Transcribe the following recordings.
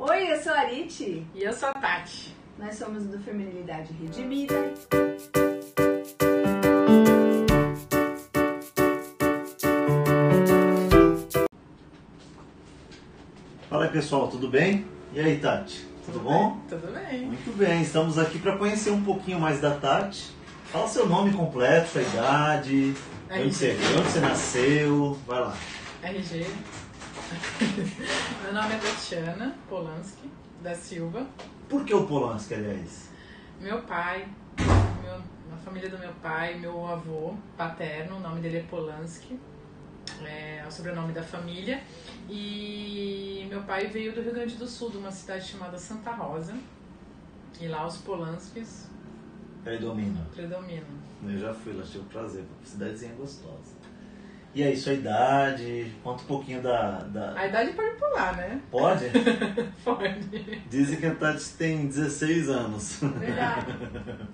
Oi, eu sou a Arite. E eu sou a Tati. Nós somos do Feminilidade Redimida. Fala aí pessoal, tudo bem? E aí Tati, tudo, bom? Bem? Tudo bem. Muito bem, estamos aqui para conhecer um pouquinho mais da Tati. Fala seu nome completo, sua idade, onde você, onde você nasceu, vai lá. RG. Meu nome é Tatiana Polanski da Silva. Por que o Polanski, aliás? Meu pai, meu, a família do meu pai, meu avô paterno, o nome dele é Polanski, é o sobrenome da família. E meu pai veio do Rio Grande do Sul, de uma cidade chamada Santa Rosa. E lá os Polanskis Predomina. predominam. Eu já fui lá, tive o prazer, cidadezinha gostosa. E aí, sua idade, conta um pouquinho da... da... A idade pode pular, né? Pode? Pode. Dizem que a Tati tem 16 anos. Verdade.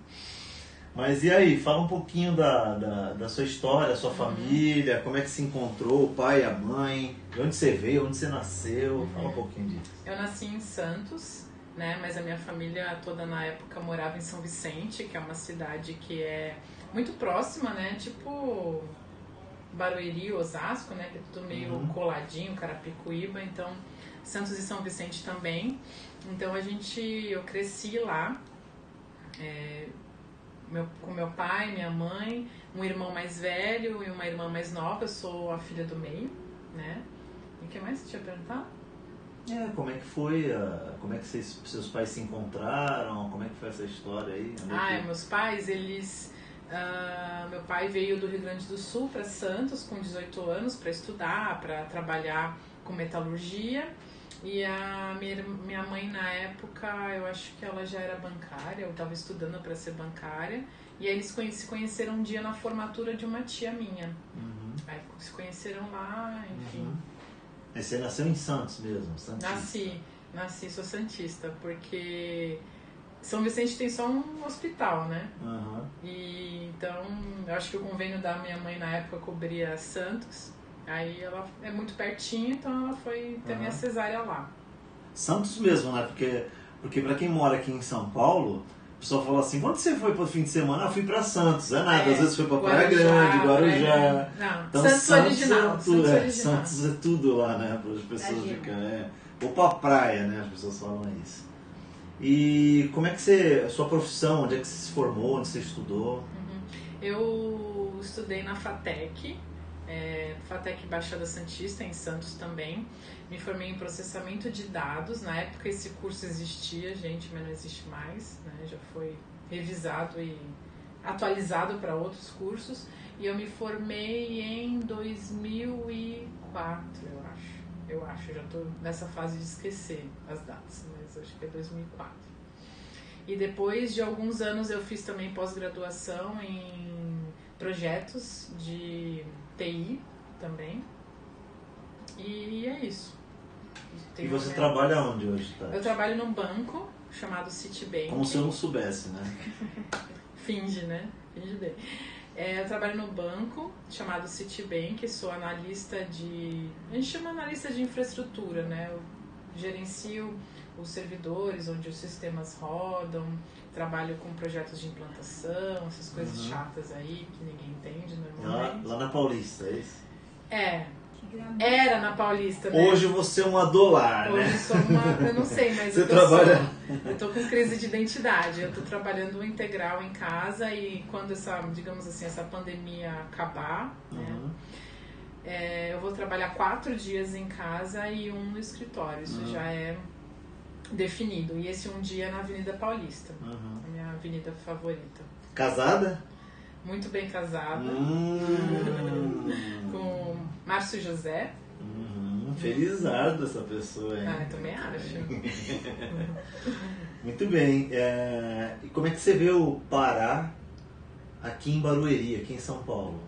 Mas e aí, fala um pouquinho da, da, da sua história, sua Uhum. família, como é que se encontrou, o pai, a mãe, de onde você veio, onde você nasceu, Uhum. fala um pouquinho disso. Eu nasci em Santos, né? Mas a minha família toda na época morava em São Vicente, que é uma cidade que é muito próxima, né? Tipo Barueri, Osasco, né? Que é tudo meio Uhum. coladinho, Carapicuíba. Então, Santos e São Vicente também. Então a gente, eu cresci lá. é, meu, com meu pai, minha mãe, um irmão mais velho e uma irmã mais nova. Eu sou a filha do meio, né? E o que mais você tinha perguntado? É, como é que foi, a- como é que vocês, seus pais se encontraram, como é que foi essa história aí? Ah, meus pais, eles. Ah, meu pai veio do Rio Grande do Sul para Santos com 18 anos para estudar, para trabalhar com metalurgia. E a minha, minha mãe, na época, eu acho que ela já era bancária, eu estava estudando para ser bancária. E aí eles se conheceram um dia na formatura de uma tia minha. Uhum, Aí se conheceram lá, enfim. uhum. Aí Você nasceu em Santos mesmo, Santista. Nasci, nasci, sou santista, porque São Vicente tem só um hospital, né? Aham. E então, eu acho que o convênio da minha mãe na época cobria Santos. Aí ela é muito pertinho, então ela foi ter minha Aham. cesárea lá. Santos mesmo, né? Porque, porque pra quem mora aqui em São Paulo, o pessoal fala assim, quando você foi pro fim de semana? Ah, fui pra Santos. É nada, É, às vezes foi pra Praia Guarujá, Grande, Guarujá. Praia- Não, Então, Santos, original. é tudo, Santos é, original. Santos é tudo lá, né? Para as pessoas Imagina. ficarem. É. Ou pra praia, né? As pessoas falam isso. E como é que você. A sua profissão, onde é que você se formou, onde você estudou? Eu estudei na FATEC, é, FATEC Baixada Santista, em Santos também. Me formei em processamento de dados. Na época esse curso existia, gente, mas não existe mais. Né? Já foi revisado e atualizado para outros cursos. E eu me formei em 2004, eu acho. Eu acho, já estou nessa fase de esquecer as datas, mas acho que é 2004. E depois de alguns anos eu fiz também pós-graduação em projetos de TI também. E é isso. E você trabalha onde hoje, tá? Eu trabalho num banco chamado Citibank. Como se eu não soubesse, né? Finge, né? Finge bem. É, eu trabalho no banco chamado Citibank, sou analista de. A gente chama analista de infraestrutura, né? Eu gerencio os servidores onde os sistemas rodam, trabalho com projetos de implantação, essas coisas Uhum. chatas aí que ninguém entende Lá, normalmente. lá na Paulista, é isso? É. era na Paulista, né? Hoje você é uma dolar, Hoje né? eu sou uma. Eu não sei, mas Você eu tô trabalha- só- eu tô com crise de identidade. Eu tô trabalhando integral em casa e quando essa, digamos assim, essa pandemia acabar, né? Uhum. é, eu vou trabalhar quatro dias em casa e um no escritório. Isso Uhum. já é definido. E esse um dia é na Avenida Paulista, Uhum. a minha avenida favorita. Casada? Muito bem casada, Hum. com Márcio José. Uhum. Felizardo essa pessoa, hein? Ah, eu também acho. Muito bem. É, E como é que você veio parar aqui em Barueri, aqui em São Paulo?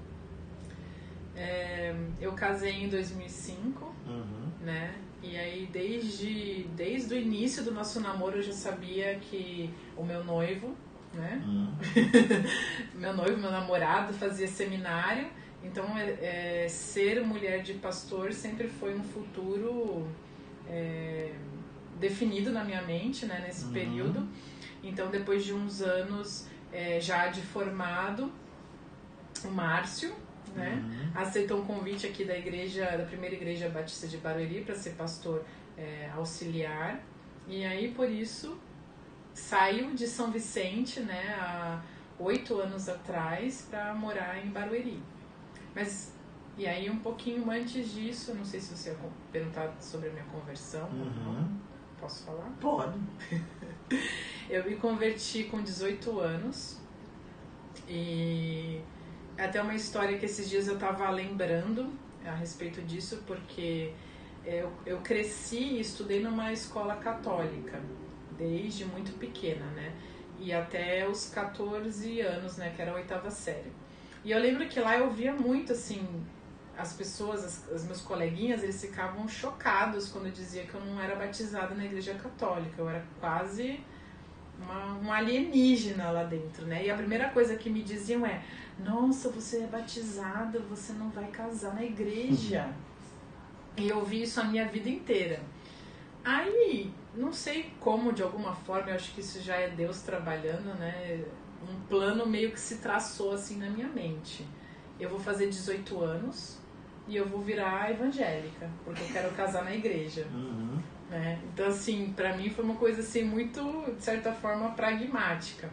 É, eu casei em 2005. Uhum. né? E aí desde, desde o início do nosso namoro eu já sabia que o meu noivo, né? Uhum. meu noivo, meu namorado fazia seminário, então é, é, ser mulher de pastor sempre foi um futuro é, definido na minha mente, né, nesse Uhum. período. Então, depois de uns anos é, já de formado, o Márcio, né, Uhum. aceitou um convite aqui da igreja, da primeira igreja batista de Barueri para ser pastor é, auxiliar. E aí, por isso, saiu de São Vicente, né, há oito anos atrás, para morar em Barueri. Mas, e aí, um pouquinho antes disso, não sei se você ia perguntar sobre a minha conversão, Uhum. posso falar? Pode. Eu me converti com 18 anos e é até uma história que esses dias eu tava lembrando a respeito disso, porque eu, eu cresci e estudei numa escola católica desde muito pequena, né? E até os 14 anos, né? Que era a oitava série. E eu lembro que lá eu via muito, assim, as pessoas, as, os meus coleguinhas, eles ficavam chocados quando eu dizia que eu não era batizada na igreja católica. Eu era quase uma, um alienígena lá dentro, né? E a primeira coisa que me diziam é: Nossa, você é batizada, você não vai casar na igreja. E eu ouvi isso a minha vida inteira. Aí, não sei como, de alguma forma, eu acho que isso já é Deus trabalhando, né? Um plano meio que se traçou assim na minha mente. Eu vou fazer 18 anos e eu vou virar evangélica, porque eu quero casar na igreja Uhum. né? Então, assim, pra mim foi uma coisa assim muito, de certa forma, pragmática.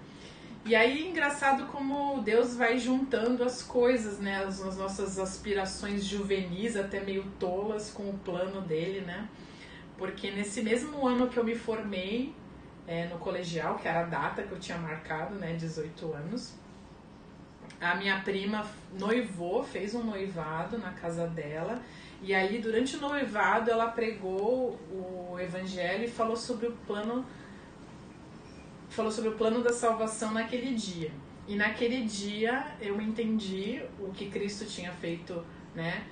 E aí, engraçado como Deus vai juntando as coisas, né? As, as nossas aspirações juvenis, até meio tolas, com o plano dele, né? Porque nesse mesmo ano que eu me formei é, no colegial, que era a data que eu tinha marcado, né? 18 anos, a minha prima noivou, fez um noivado na casa dela. E aí, durante o noivado, ela pregou o evangelho e falou sobre o plano falou sobre o plano da salvação naquele dia. E naquele dia eu entendi o que Cristo tinha feito, né,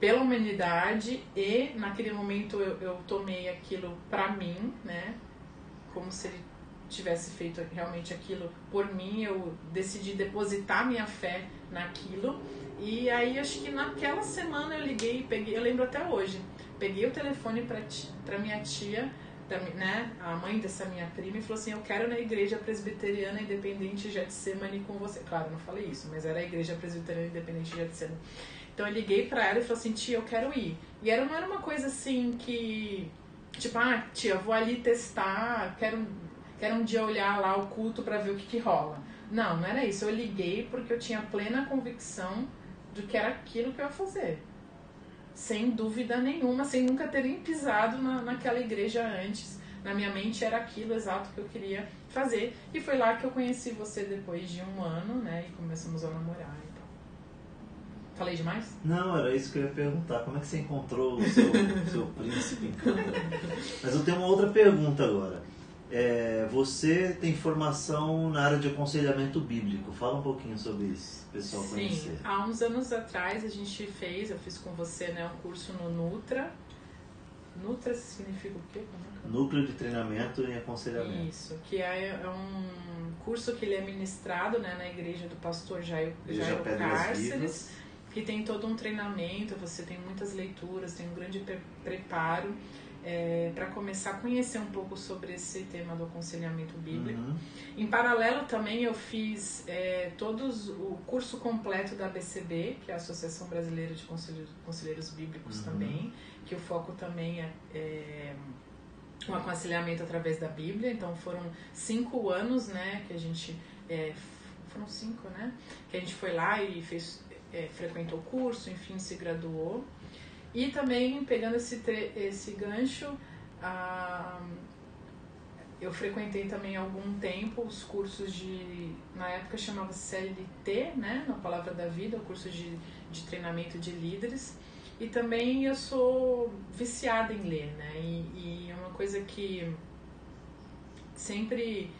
pela humanidade e naquele momento eu, eu tomei aquilo pra mim, né, como se ele tivesse feito realmente aquilo por mim, eu decidi depositar minha fé naquilo. E aí acho que naquela semana eu liguei, peguei, eu lembro até hoje, peguei o telefone pra minha tia, da né, a mãe dessa minha prima, e falou assim, eu quero na igreja presbiteriana independente Getsemane com você. Claro, não falei isso, mas era a igreja presbiteriana independente Getsemane. Então eu liguei pra ela e falei assim, tia, eu quero ir. E era, não era uma coisa assim que, tipo, ah, tia, vou ali testar, quero, quero um dia olhar lá o culto pra ver o que que rola. Não, não era isso. Eu liguei porque eu tinha plena convicção de que era aquilo que eu ia fazer. Sem dúvida nenhuma, sem nunca terem pisado na, naquela igreja antes. Na minha mente era aquilo exato que eu queria fazer. E foi lá que eu conheci você depois de um ano, né? E começamos a namorar. Falei demais? Não, era isso que eu ia perguntar. Como é que você encontrou o seu, seu príncipe encantador? Mas eu tenho uma outra pergunta agora. É, você tem formação na área de aconselhamento bíblico. Fala um pouquinho sobre isso, pessoal Sim, conhecer. há uns anos atrás a gente fez, eu fiz com você, né, um curso no Nutra. Nutra significa o quê? É é? Núcleo de treinamento em aconselhamento. Isso, que é, é um curso que ele é ministrado né, na igreja do pastor Jairo Pedras Cárceres, Vivas. Que tem todo um treinamento, você tem muitas leituras, tem um grande pre- preparo para começar a conhecer um pouco sobre esse tema do aconselhamento bíblico. Uhum. Em paralelo também eu fiz é, todos o curso completo da ABCB, que é a Associação Brasileira de Conselheiros, Conselheiros Bíblicos Uhum. também, que o foco também é, é um aconselhamento através da Bíblia. Então foram cinco anos, né, que a gente é, foram cinco, né, que a gente foi lá e fez é, frequentou o curso, enfim, se graduou. E também pegando esse esse gancho, eu frequentei também algum tempo os cursos de. Na época chamava CLT, né? Na Palavra da Vida, o curso de, de treinamento de líderes. E também eu sou viciada em ler, né? E, e é uma coisa que sempre.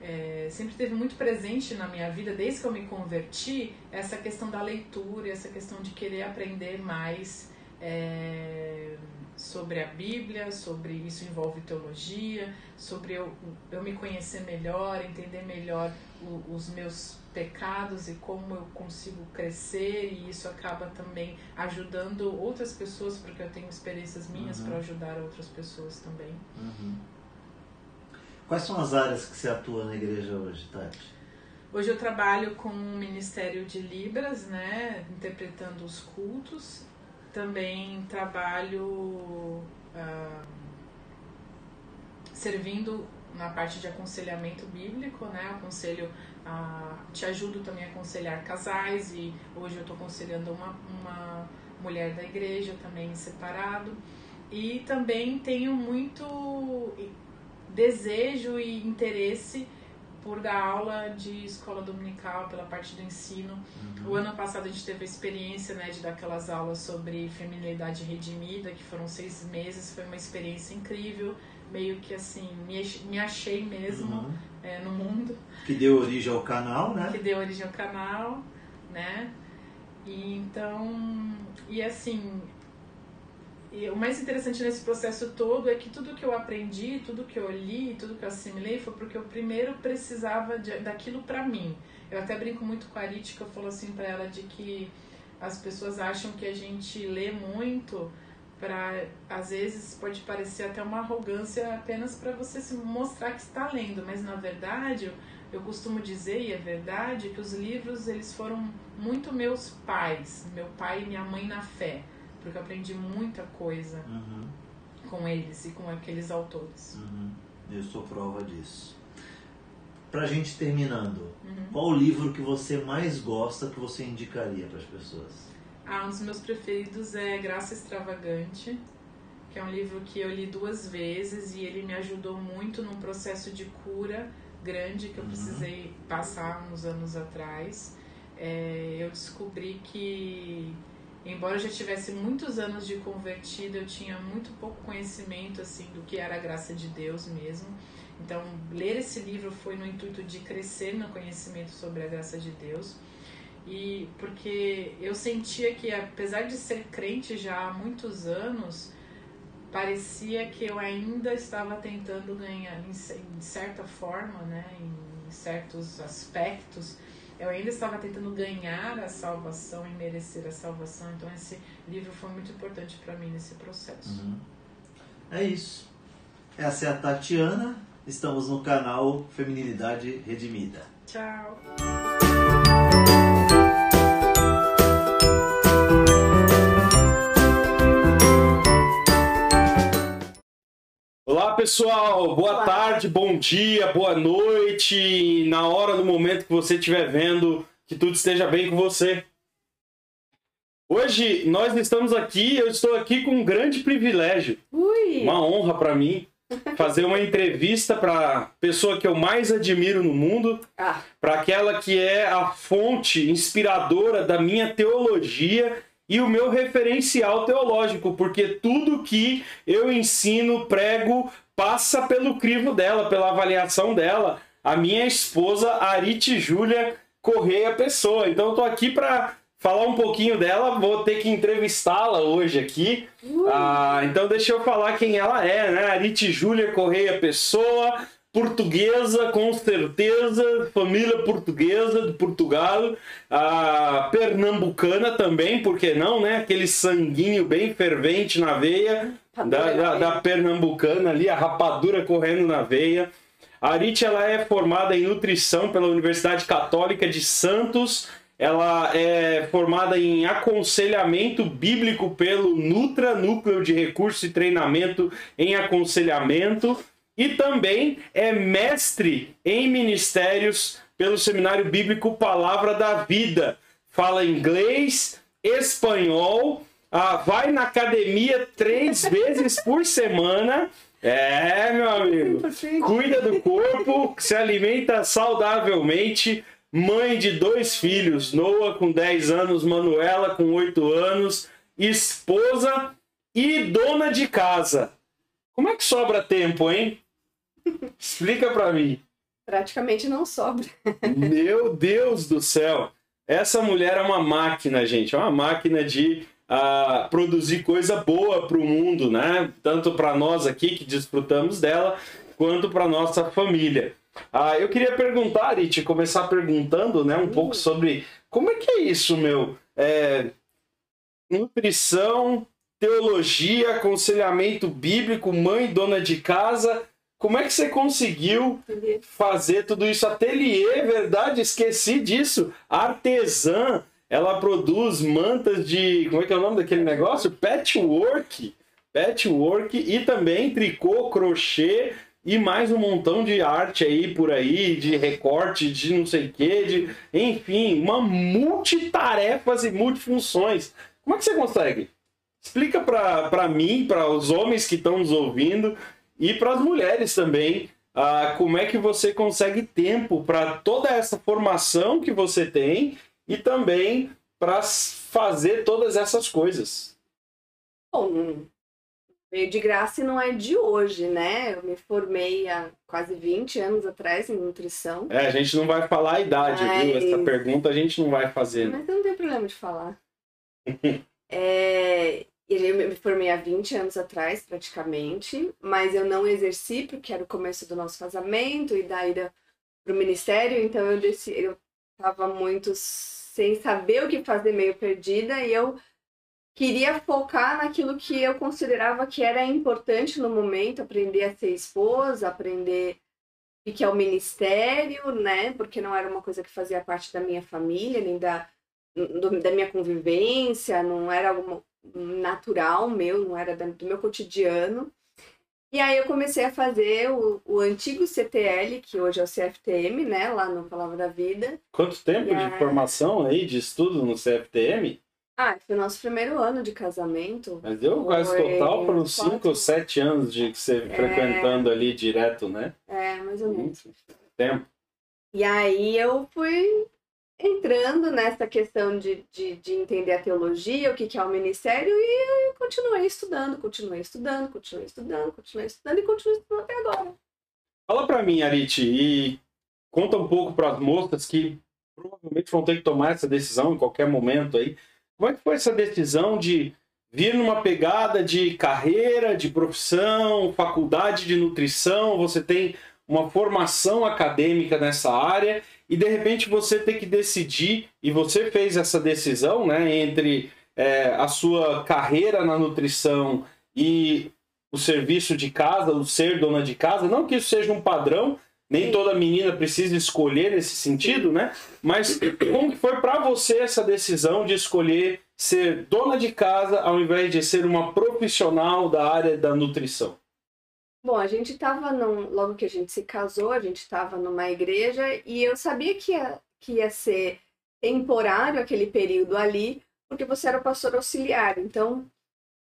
É, sempre teve muito presente na minha vida, desde que eu me converti, essa questão da leitura, essa questão de querer aprender mais. é, sobre a Bíblia, sobre isso envolve teologia, sobre eu, eu me conhecer melhor, entender melhor o, os meus pecados e como eu consigo crescer e isso acaba também ajudando outras pessoas porque eu tenho experiências minhas Uhum. para ajudar outras pessoas também. Uhum. Quais são as áreas que você atua na igreja hoje, Tati? Hoje eu trabalho com o Ministério de Libras, né, interpretando os cultos. Também trabalho ah, servindo na parte de aconselhamento bíblico, né? Aconselho, ah, te ajudo também a aconselhar casais e hoje eu estou aconselhando uma, uma mulher da igreja também separado. E também tenho muito desejo e interesse por dar aula de escola dominical pela parte do ensino. O ano passado a gente teve a experiência né, de dar aquelas aulas sobre feminilidade redimida, que foram seis meses, foi uma experiência incrível, meio que assim, me, me achei mesmo Uhum. é, no mundo, Que deu origem ao canal, né? que deu origem ao canal, né? E então, e assim, e o mais interessante nesse processo todo é que tudo que eu aprendi, tudo que eu li, tudo que eu assimilei foi porque eu primeiro precisava de, daquilo pra mim. Eu até brinco muito com a Arit, que eu falo assim pra ela de que as pessoas acham que a gente lê muito para às vezes pode parecer até uma arrogância apenas para você se mostrar que está lendo, mas na verdade eu costumo dizer e é verdade que os livros eles foram muito meus pais, meu pai e minha mãe na fé, porque eu aprendi muita coisa Uhum. com eles e com aqueles autores. Uhum. Eu sou prova disso. Pra gente terminando, Uhum. qual o livro que você mais gosta que você indicaria para as pessoas? Ah, um dos meus preferidos é Graça Extravagante, que é um livro que eu li duas vezes e ele me ajudou muito num processo de cura grande que eu Uhum. precisei passar uns anos atrás. É, eu descobri que, embora eu já tivesse muitos anos de convertida, eu tinha muito pouco conhecimento assim do que era a graça de Deus mesmo. Então, ler esse livro foi no intuito de crescer no conhecimento sobre a graça de Deus. E porque eu sentia que, apesar de ser crente já há muitos anos, parecia que eu ainda estava tentando ganhar, em ce- em certa forma, né, em certos aspectos, eu ainda estava tentando ganhar a salvação e merecer a salvação. Então, esse livro foi muito importante para mim nesse processo. Uhum. É isso. Essa é a Tatiana. Estamos no canal Feminilidade Redimida. Tchau! Pessoal, boa tarde, bom dia, boa noite, na hora, no momento que você estiver vendo, que tudo esteja bem com você. Hoje nós estamos aqui, eu estou aqui com um grande privilégio, Ui! uma honra para mim, fazer uma entrevista para a pessoa que eu mais admiro no mundo, Ah, para aquela que é a fonte inspiradora da minha teologia e o meu referencial teológico, porque tudo que eu ensino, prego, passa pelo crivo dela, pela avaliação dela, a minha esposa Arite Júlia Correia Pessoa. Então eu tô aqui para falar um pouquinho dela, vou ter que entrevistá-la hoje aqui. Ah, então deixa eu falar quem ela é, né? Arite Júlia Correia Pessoa, portuguesa, com certeza, família portuguesa de Portugal, ah, pernambucana também, por que não, né? Aquele sanguinho bem fervente na veia da, da, da pernambucana ali, a rapadura correndo na veia. A Arit ela é formada em nutrição pela Universidade Católica de Santos. Ela é formada em aconselhamento bíblico pelo Nutra, Núcleo de Recurso e Treinamento em Aconselhamento. E também é mestre em ministérios pelo Seminário Bíblico Palavra da Vida. Fala inglês, espanhol, ah, vai na academia três vezes por semana. É, meu amigo. Cuida do corpo, se alimenta saudavelmente. Mãe de dois filhos, Noah com 10 anos, Manuela com 8 anos, esposa e dona de casa. Como é que sobra tempo, hein? Explica pra mim. praticamente não sobra. Meu Deus do céu! Essa mulher é uma máquina, gente. É uma máquina de a produzir coisa boa para o mundo, né? Tanto para nós aqui que desfrutamos dela, quanto para nossa família. Ah, eu queria perguntar, e te começar perguntando, né, um pouco sobre como é que é isso, meu? É, nutrição, teologia, aconselhamento bíblico, mãe, dona de casa. Como é que você conseguiu fazer tudo isso? Ateliê, verdade? Esqueci disso. Artesã, ela produz mantas de. Como é que é o nome daquele negócio? Patchwork. Patchwork e também tricô, crochê e mais um montão de arte aí por aí, de recorte, de não sei o que, de. Enfim, uma multitarefas e multifunções. Como é que você consegue? Explica para mim, para os homens que estão nos ouvindo e para as mulheres também, ah, como é que você consegue tempo para toda essa formação que você tem e também para fazer todas essas coisas. Bom, veio de graça e não é de hoje, né? Eu me formei há quase 20 anos atrás em nutrição. É, a gente não vai falar a idade, Mas... viu? Essa pergunta a gente não vai fazer. Mas não tem problema de falar. é, eu me formei há 20 anos atrás, praticamente, mas eu não exerci porque era o começo do nosso casamento e da ida para o ministério, então eu decidi, eu estava muito sem saber o que fazer, meio perdida, e eu queria focar naquilo que eu considerava que era importante no momento, aprender a ser esposa, aprender o que é o ministério, né? Porque não era uma coisa que fazia parte da minha família, nem da, do, da minha convivência, não era algo natural meu, não era do meu cotidiano. E aí eu comecei a fazer o, o antigo CTL, que hoje é o CFTM, né, lá no Palavra da Vida. Quanto tempo de formação aí, de estudo no CFTM? Ah, foi o nosso primeiro ano de casamento. Mas deu quase total para uns 5 ou 7 anos de você é... frequentando ali direto, né? É, mais ou menos. Tempo. E aí eu fui entrando nessa questão de, de, de, entender a teologia, o que, que é o ministério, e continuei estudando, continuei estudando, continuei estudando, continuei estudando e continuei estudando até agora. Fala para mim, Arite, e conta um pouco para as moças que provavelmente vão ter que tomar essa decisão em qualquer momento aí. Como é que foi essa decisão de vir numa pegada de carreira, de profissão, faculdade de nutrição, você tem uma formação acadêmica nessa área e de repente você tem que decidir, e você fez essa decisão né, entre é, a sua carreira na nutrição e o serviço de casa, o ser dona de casa. Não que isso seja um padrão, nem toda menina precisa escolher nesse sentido, né? Mas como que foi para você essa decisão de escolher ser dona de casa ao invés de ser uma profissional da área da nutrição? Bom, a gente estava logo que a gente se casou, a gente estava numa igreja e eu sabia que ia, que ia ser temporário aquele período ali, porque você era o pastor auxiliar. Então,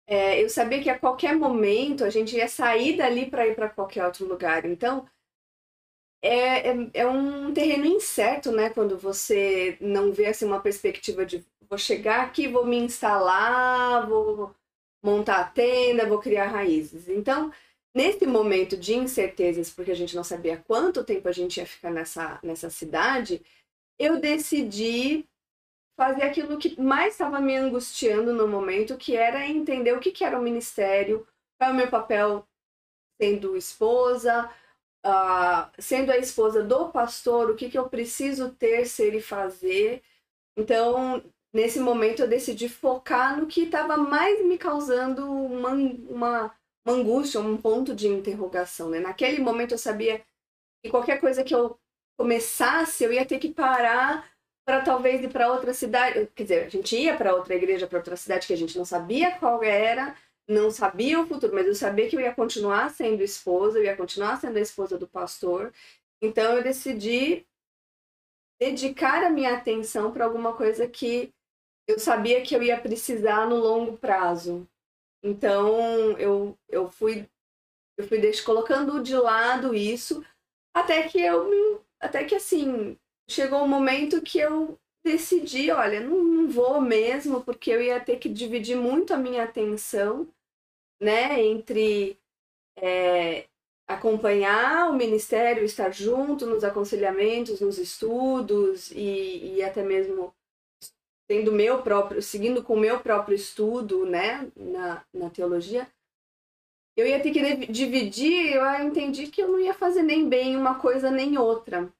é, eu sabia que a qualquer momento a gente ia sair dali para ir para qualquer outro lugar. Então, é, é, é, um terreno incerto, né? Quando você não vê assim, uma perspectiva de vou chegar aqui, vou me instalar, vou montar a tenda, vou criar raízes. Então, Nesse momento de incertezas, porque a gente não sabia quanto tempo a gente ia ficar nessa, nessa cidade, eu decidi fazer aquilo que mais estava me angustiando no momento, que era entender o que, que era o ministério, qual é o meu papel sendo esposa, uh, sendo a esposa do pastor, o que, que eu preciso ter, ser e fazer. Então, nesse momento, eu decidi focar no que estava mais me causando uma, uma uma angústia, um ponto de interrogação, né? Naquele momento eu sabia que qualquer coisa que eu começasse, eu ia ter que parar para talvez ir para outra cidade. Quer dizer, a gente ia para outra igreja, para outra cidade que a gente não sabia qual era, não sabia o futuro, mas eu sabia que eu ia continuar sendo esposa, eu ia continuar sendo a esposa do pastor. Então eu decidi dedicar a minha atenção para alguma coisa que eu sabia que eu ia precisar no longo prazo. Então eu, eu fui eu fui deixo, colocando de lado isso até que eu até que assim chegou um momento que eu decidi, olha, não, não vou mesmo porque eu ia ter que dividir muito a minha atenção, né, entre é, acompanhar o ministério, estar junto nos aconselhamentos, nos estudos e, e até mesmo tendo meu próprio, seguindo com o meu próprio estudo, né, na, na teologia, eu ia ter que div- dividir, eu entendi que eu não ia fazer nem bem uma coisa nem outra.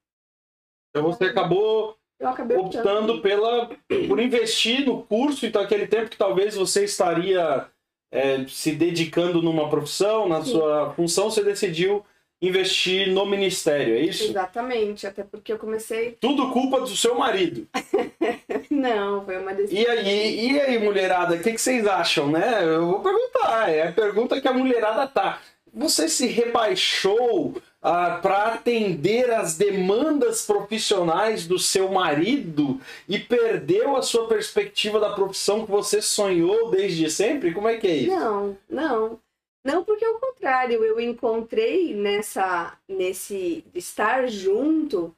Então você acabou Eu acabei optando pela, por investir no curso, então aquele tempo que talvez você estaria é, se dedicando numa profissão, na Sim. sua função, você decidiu investir no ministério, é isso? Exatamente, até porque eu comecei. Tudo culpa do seu marido. Não, foi uma decisão. E aí, e aí mulherada, o que, que vocês acham, né? Eu vou perguntar, é a pergunta que a mulherada tá. Você se rebaixou ah, para atender às demandas profissionais do seu marido e perdeu a sua perspectiva da profissão que você sonhou desde sempre? Como é que é isso? Não, não. Não, porque ao contrário, eu encontrei nessa, nesse estar junto,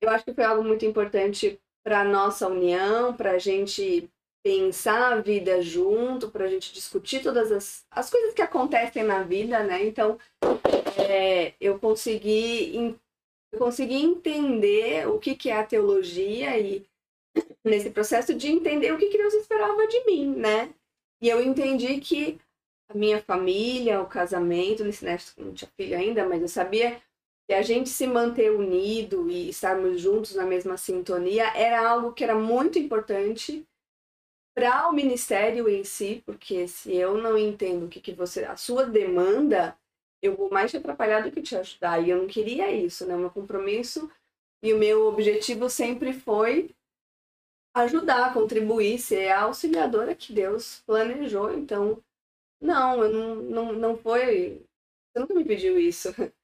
eu acho que foi algo muito importante para nossa união, para a gente pensar a vida junto, para a gente discutir todas as, as coisas que acontecem na vida, né? Então, é, eu consegui eu consegui entender o que, que é a teologia e nesse processo de entender o que, que Deus esperava de mim, né? E eu entendi que a minha família, o casamento, nesse né, não tinha filho ainda, mas eu sabia que a gente se manter unido e estarmos juntos na mesma sintonia era algo que era muito importante para o ministério em si, porque se eu não entendo o que, que você, a sua demanda, eu vou mais te atrapalhar do que te ajudar. E eu não queria isso, né? O meu compromisso e o meu objetivo sempre foi ajudar, contribuir, ser a auxiliadora que Deus planejou. Então, não, eu não, não, não foi. Você nunca me pediu isso.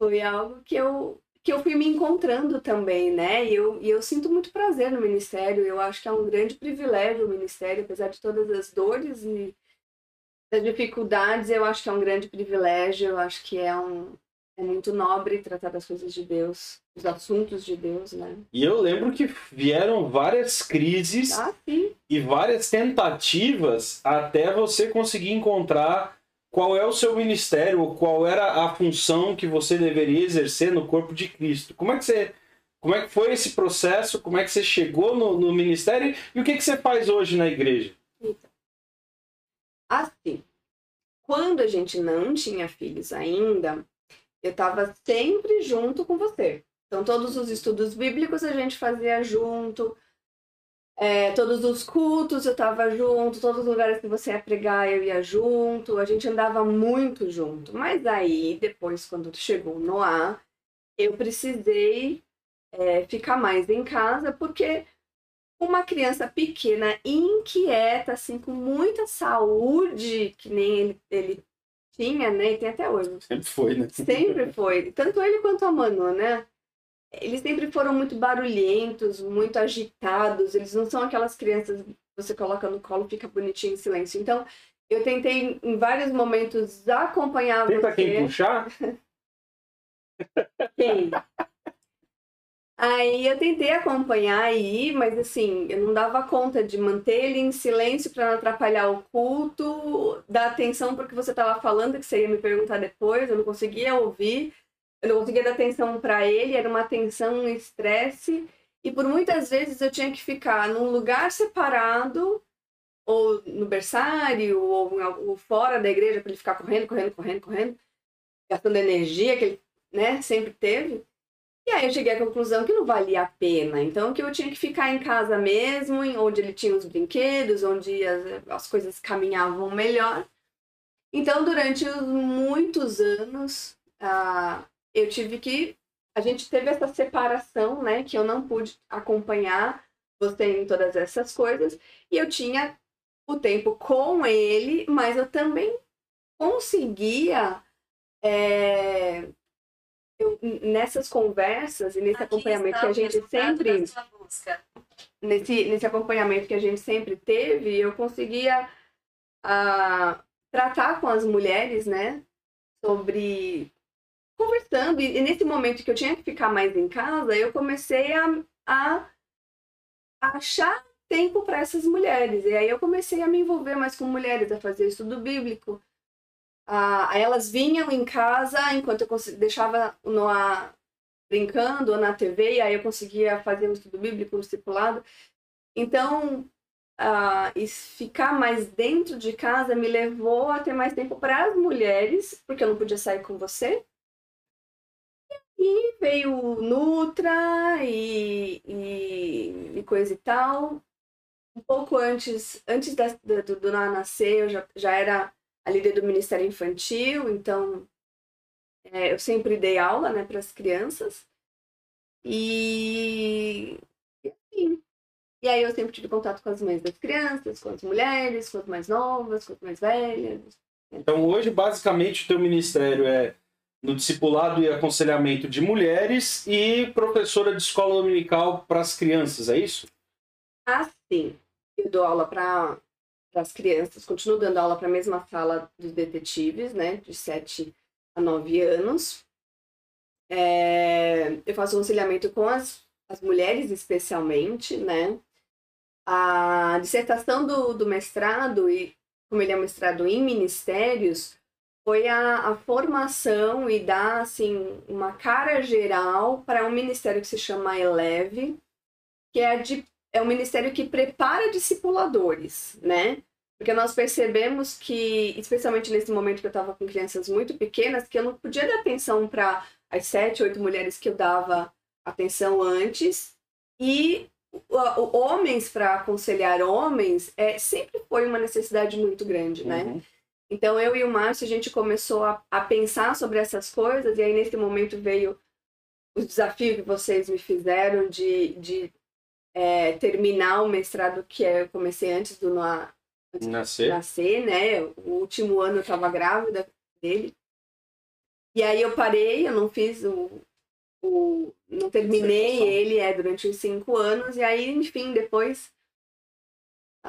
Foi algo que eu, que eu fui me encontrando também, né? E eu, e eu sinto muito prazer no ministério. Eu acho que é um grande privilégio o ministério, apesar de todas as dores e das dificuldades, eu acho que é um grande privilégio. Eu acho que é um. É muito nobre tratar das coisas de Deus, dos assuntos de Deus, né? E eu lembro que vieram várias crises Ah, e várias tentativas até você conseguir encontrar qual é o seu ministério ou qual era a função que você deveria exercer no corpo de Cristo. Como é que você como é que foi esse processo? Como é que você chegou no, no ministério e o que, que você faz hoje na igreja? Assim, quando a gente não tinha filhos ainda, eu estava sempre junto com você. Então, todos os estudos bíblicos a gente fazia junto, é, todos os cultos eu estava junto, todos os lugares que você ia pregar eu ia junto, a gente andava muito junto. Mas aí, depois, quando chegou o Noah, eu precisei é, ficar mais em casa, porque uma criança pequena, inquieta, assim, com muita saúde, que nem ele, ele tinha, né? E tem até hoje. Sempre foi, né? Sempre foi. Tanto ele quanto a Manu, né? Eles sempre foram muito barulhentos, muito agitados. Eles não são aquelas crianças que você coloca no colo e fica bonitinho em silêncio. Então, eu tentei em vários momentos acompanhar Tenta você. quem puxar. Quem? Aí eu tentei acompanhar aí, mas assim, eu não dava conta de manter ele em silêncio para não atrapalhar o culto, dar atenção porque você estava falando que você ia me perguntar depois, eu não conseguia ouvir, eu não conseguia dar atenção para ele, era uma tensão, um estresse, e por muitas vezes eu tinha que ficar num lugar separado, ou no berçário, ou, ou fora da igreja para ele ficar correndo, correndo, correndo, correndo, gastando energia que ele né, sempre teve. E aí eu cheguei à conclusão que não valia a pena. Então que eu tinha que ficar em casa mesmo, onde ele tinha os brinquedos, onde as, as coisas caminhavam melhor. Então, durante os muitos anos, ah, eu tive que. A gente teve essa separação, né? Que eu não pude acompanhar você em todas essas coisas. E eu tinha o tempo com ele, mas eu também conseguia. é, eu- nessas conversas e nesse acompanhamento que a gente sempre nesse, nesse acompanhamento que a gente sempre teve, eu conseguia ah, tratar com as mulheres, né, sobre conversando e, nesse momento que eu tinha que ficar mais em casa, eu comecei a, a achar tempo para essas mulheres e aí eu comecei a me envolver mais com mulheres, a fazer estudo bíblico. Ah, elas vinham em casa enquanto eu deixava o Noah brincando ou na TV, e aí eu conseguia fazer um estudo bíblico, um discipulado. Então, ah, ficar mais dentro de casa me levou a ter mais tempo para as mulheres, porque eu não podia sair com você. E veio Nutra e, e, e coisa e tal. Um pouco antes, antes da, do, do Ná nascer, eu já, já era a líder do Ministério Infantil, então é, eu sempre dei aula né, para as crianças. E, e assim, e aí eu sempre tive contato com as mães das crianças, com as mulheres, com as mais novas, com as mais velhas. Então hoje, basicamente, o teu ministério é no discipulado e aconselhamento de mulheres e professora de escola dominical para as crianças, é isso? Ah, sim. Eu dou aula para as crianças, continuo dando aula para a mesma sala dos detetives, né, de 7 a 9 anos. É, eu faço aconselhamento com as, as mulheres, especialmente, né? A dissertação do, do mestrado, e como ele é mestrado em ministérios, foi a, a formação e dar assim, uma cara geral para um ministério que se chama Eleve, que é, de, é um ministério que prepara discipuladores, né? Porque nós percebemos que, especialmente nesse momento que eu estava com crianças muito pequenas, que eu não podia dar atenção para as sete, oito mulheres que eu dava atenção antes, e homens para aconselhar homens é, sempre foi uma necessidade muito grande, né? Uhum. Então eu e o Márcio a gente começou a, a, pensar sobre essas coisas e aí nesse momento veio o desafio que vocês me fizeram de, de é, terminar o mestrado que eu comecei antes do Noah nascer. nascer, né? O último ano eu estava grávida dele. E aí eu parei, eu não fiz o, o não terminei ele é durante uns cinco anos e aí enfim depois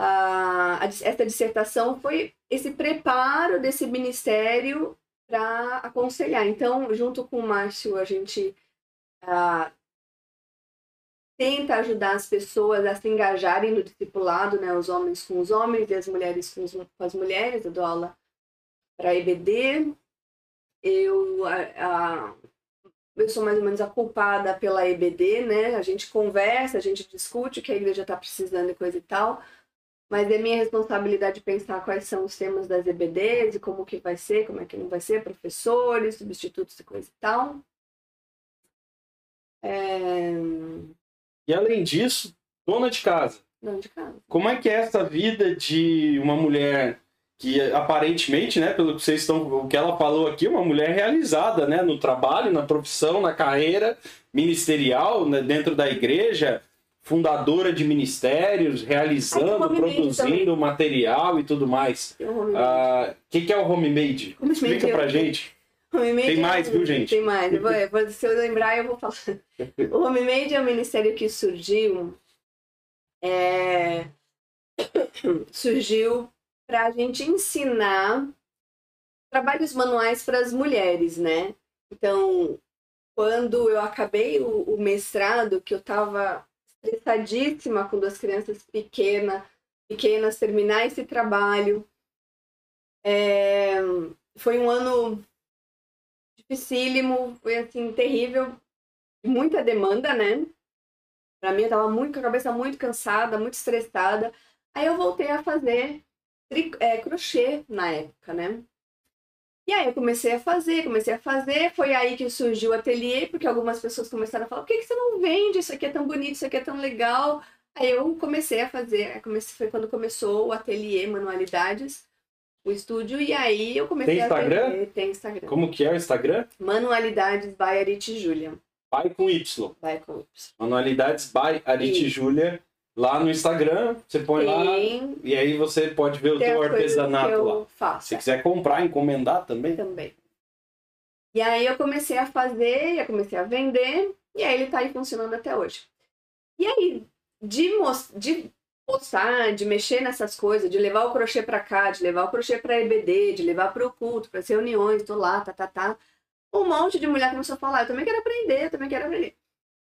a, a, dissertação foi esse preparo desse ministério para aconselhar. Então junto com o Márcio a gente a, tenta ajudar as pessoas a se engajarem no discipulado né os homens com os homens e as mulheres com, os, com as mulheres. Eu dou aula para EBD eu a, eu sou mais ou menos a culpada pela EBD, né? A gente conversa, a gente discute o que a igreja está precisando e coisa e tal, mas é minha responsabilidade pensar quais são os temas das EBDs e como que vai ser, como é que não vai ser, professores, substitutos e coisa e tal. É... E além disso, dona de casa. Dona de casa. Como é que é essa vida de uma mulher que aparentemente, né, pelo que vocês estão, o que ela falou aqui, uma mulher realizada, né, no trabalho, na profissão, na carreira ministerial, né, dentro da igreja, fundadora de ministérios, realizando, produzindo material e tudo mais. O ah, que, que é o homemade? Explica pra gente. Homemade tem mais, é, viu, gente? Tem mais. Eu vou, se eu lembrar, eu vou falar. O Homemade é um ministério que surgiu. É... surgiu para a gente ensinar trabalhos manuais para as mulheres, né? Então, quando eu acabei o, o mestrado, que eu estava estressadíssima com duas crianças pequenas, pequenas, terminar esse trabalho, é, foi um ano dificílimo, foi assim, terrível, muita demanda, né? Para mim, eu tava muito com a cabeça muito cansada, muito estressada. Aí eu voltei a fazer é, crochê na época, né? E aí eu comecei a fazer, comecei a fazer, foi aí que surgiu o ateliê, porque algumas pessoas começaram a falar, por que, que você não vende? Isso aqui é tão bonito, isso aqui é tão legal. Aí eu comecei a fazer, comecei, foi quando começou o ateliê Manualidades, o estúdio, e aí eu comecei Tem Instagram? a vender. Tem Instagram. Como que é o Instagram? Manualidades by Arite Julia. By com Y. By com Y. Manualidades by Arite Julia. Lá no Instagram, você põe lá e aí você pode ver o teu artesanato lá. Faço, Se é. quiser comprar, encomendar também. Também. E aí eu comecei a fazer, eu comecei a vender, e aí ele tá aí funcionando até hoje. E aí, de, de postar, de mexer nessas coisas, de levar o crochê para cá, de levar o crochê para EBD, de levar para o culto, para as reuniões, tô lá, tá, tá, tá. Um monte de mulher começou a falar, eu também quero aprender, eu também quero aprender.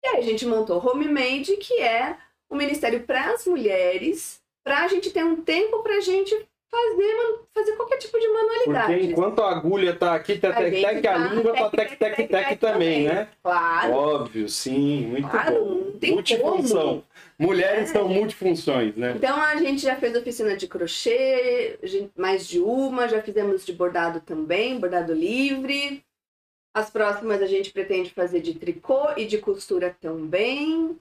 E aí a gente montou Homemade, que é o Ministério para as Mulheres, para a gente ter um tempo para a gente fazer, fazer qualquer tipo de manualidade. Porque enquanto a agulha tá aqui, tec, tec, tec, a língua tá tec, tec, tec, também, né? Claro. Óbvio, sim, muito claro. bom. tem multifunção. como. Mulheres É. são multifunções, né? Então a gente já fez oficina de crochê, mais de uma, já fizemos de bordado também, bordado livre. As próximas a gente pretende fazer de tricô e de costura também.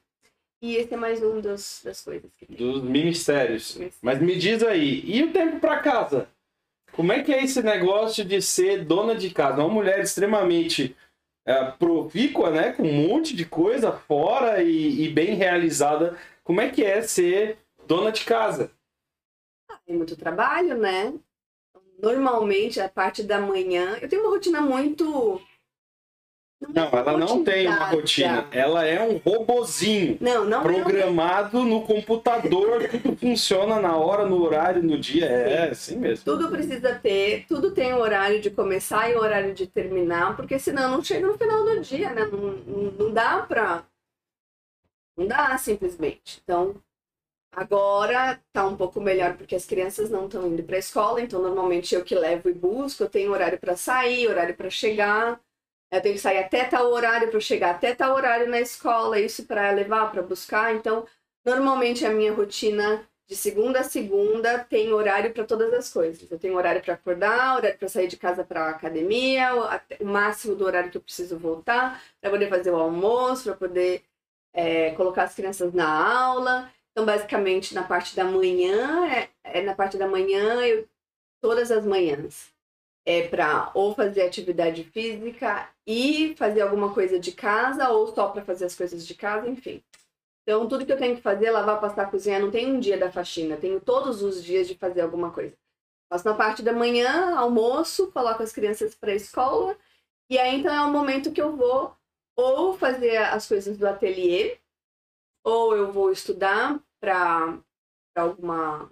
E esse é mais um dos, das coisas que tem. Dos ministérios. Mas me diz aí, e o tempo para casa? Como é que é esse negócio de ser dona de casa? Uma mulher extremamente é, profícua, né? Com um monte de coisa fora e, e bem realizada. Como é que é ser dona de casa? Tem muito trabalho, né? Normalmente, a parte da manhã, eu tenho uma rotina muito. Não, ela não tem uma rotina. Ela é um robozinho. Não, não é uma Programado no computador, tudo funciona na hora, no horário, no dia. É assim mesmo. Tudo precisa ter, tudo tem o horário de começar e o horário de terminar, porque senão não chega no final do dia, né? Não, não, não dá pra. Não dá, simplesmente. Então, agora tá um pouco melhor porque as crianças não estão indo pra escola, então normalmente eu que levo e busco, eu tenho horário pra sair, horário pra chegar. Eu tenho que sair até tal horário para chegar até tal horário na escola, isso para levar, para buscar. Então, normalmente a minha rotina de segunda a segunda tem horário para todas as coisas. Eu tenho horário para acordar, horário para sair de casa para academia, o, até- o máximo do horário que eu preciso voltar, para poder fazer o almoço, para poder é, colocar as crianças na aula. Então, basicamente, na parte da manhã, é, é na parte da manhã, eu, todas as manhãs, é para ou fazer atividade física e fazer alguma coisa de casa, ou só para fazer as coisas de casa, enfim. Então, tudo que eu tenho que fazer, lavar, passar, cozinhar, não tem um dia da faxina, tenho todos os dias de fazer alguma coisa. Faço na parte da manhã, almoço, coloco as crianças para a escola, e aí então é o momento que eu vou ou fazer as coisas do ateliê, ou eu vou estudar para alguma.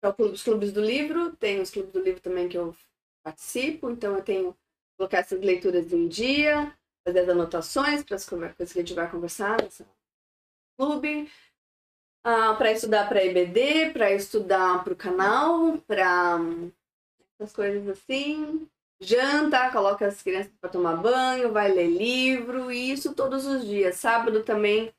para os clubes do livro, tem os clubes do livro também que eu participo, então eu tenho colocar essas leituras em dia, fazer as anotações para as coisas que a gente vai conversar nesse clube, para estudar para EBD, para estudar para o canal, para essas coisas assim. Janta, coloca as crianças para tomar banho, vai ler livro, e isso todos os dias. Sábado também,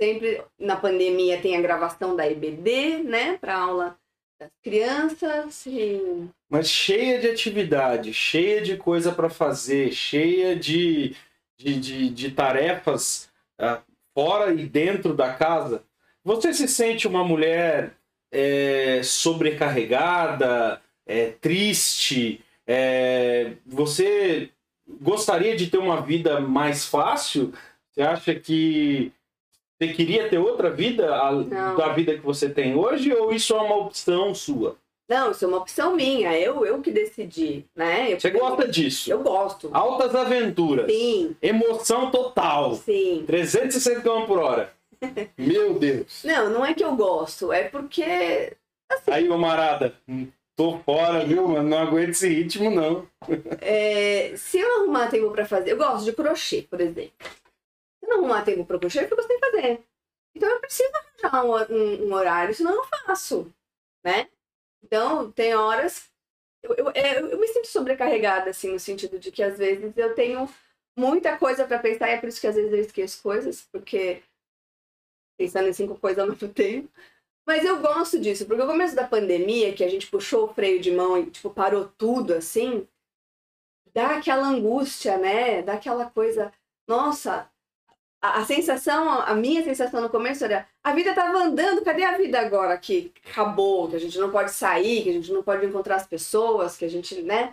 sempre na pandemia, tem a gravação da EBD, né, para aula das crianças. E Mas cheia de atividade, cheia de coisa para fazer, cheia de, de, de, de tarefas ah, fora e dentro da casa. Você se sente uma mulher é, sobrecarregada, é, triste? É, você gostaria de ter uma vida mais fácil? Você acha que você queria ter outra vida a- da vida que você tem hoje? Ou isso é uma opção sua? Não, isso é uma opção minha, eu, eu que decidi, né? Eu, Você gosta disso? Eu gosto. Altas aventuras. Sim, Emoção total. sim. 360 km por hora. Meu Deus. Não, não é que eu gosto, é porque Aí, camarada, tô fora, viu, mano? Não aguento esse ritmo, não. é, se eu arrumar tempo pra fazer, eu gosto de crochê, por exemplo. Se eu não arrumar tempo pra crochê, é porque eu sem fazer. Então eu preciso arranjar um, um- um horário, senão eu não faço, né? Então, tem horas. Eu, eu, é, eu me sinto sobrecarregada, assim, no sentido de que às vezes eu tenho muita coisa pra pensar, e é por isso que às vezes eu esqueço coisas, porque pensando em cinco coisas ao mesmo tempo. Mas eu gosto disso, porque no começo da pandemia, que a gente puxou o freio de mão e, tipo, parou tudo, assim, dá aquela angústia, né? Dá aquela coisa, nossa, a, a sensação, a minha sensação no começo era, a vida tava andando, cadê a vida agora que acabou, que a gente não pode sair, que a gente não pode encontrar as pessoas, que a gente, né?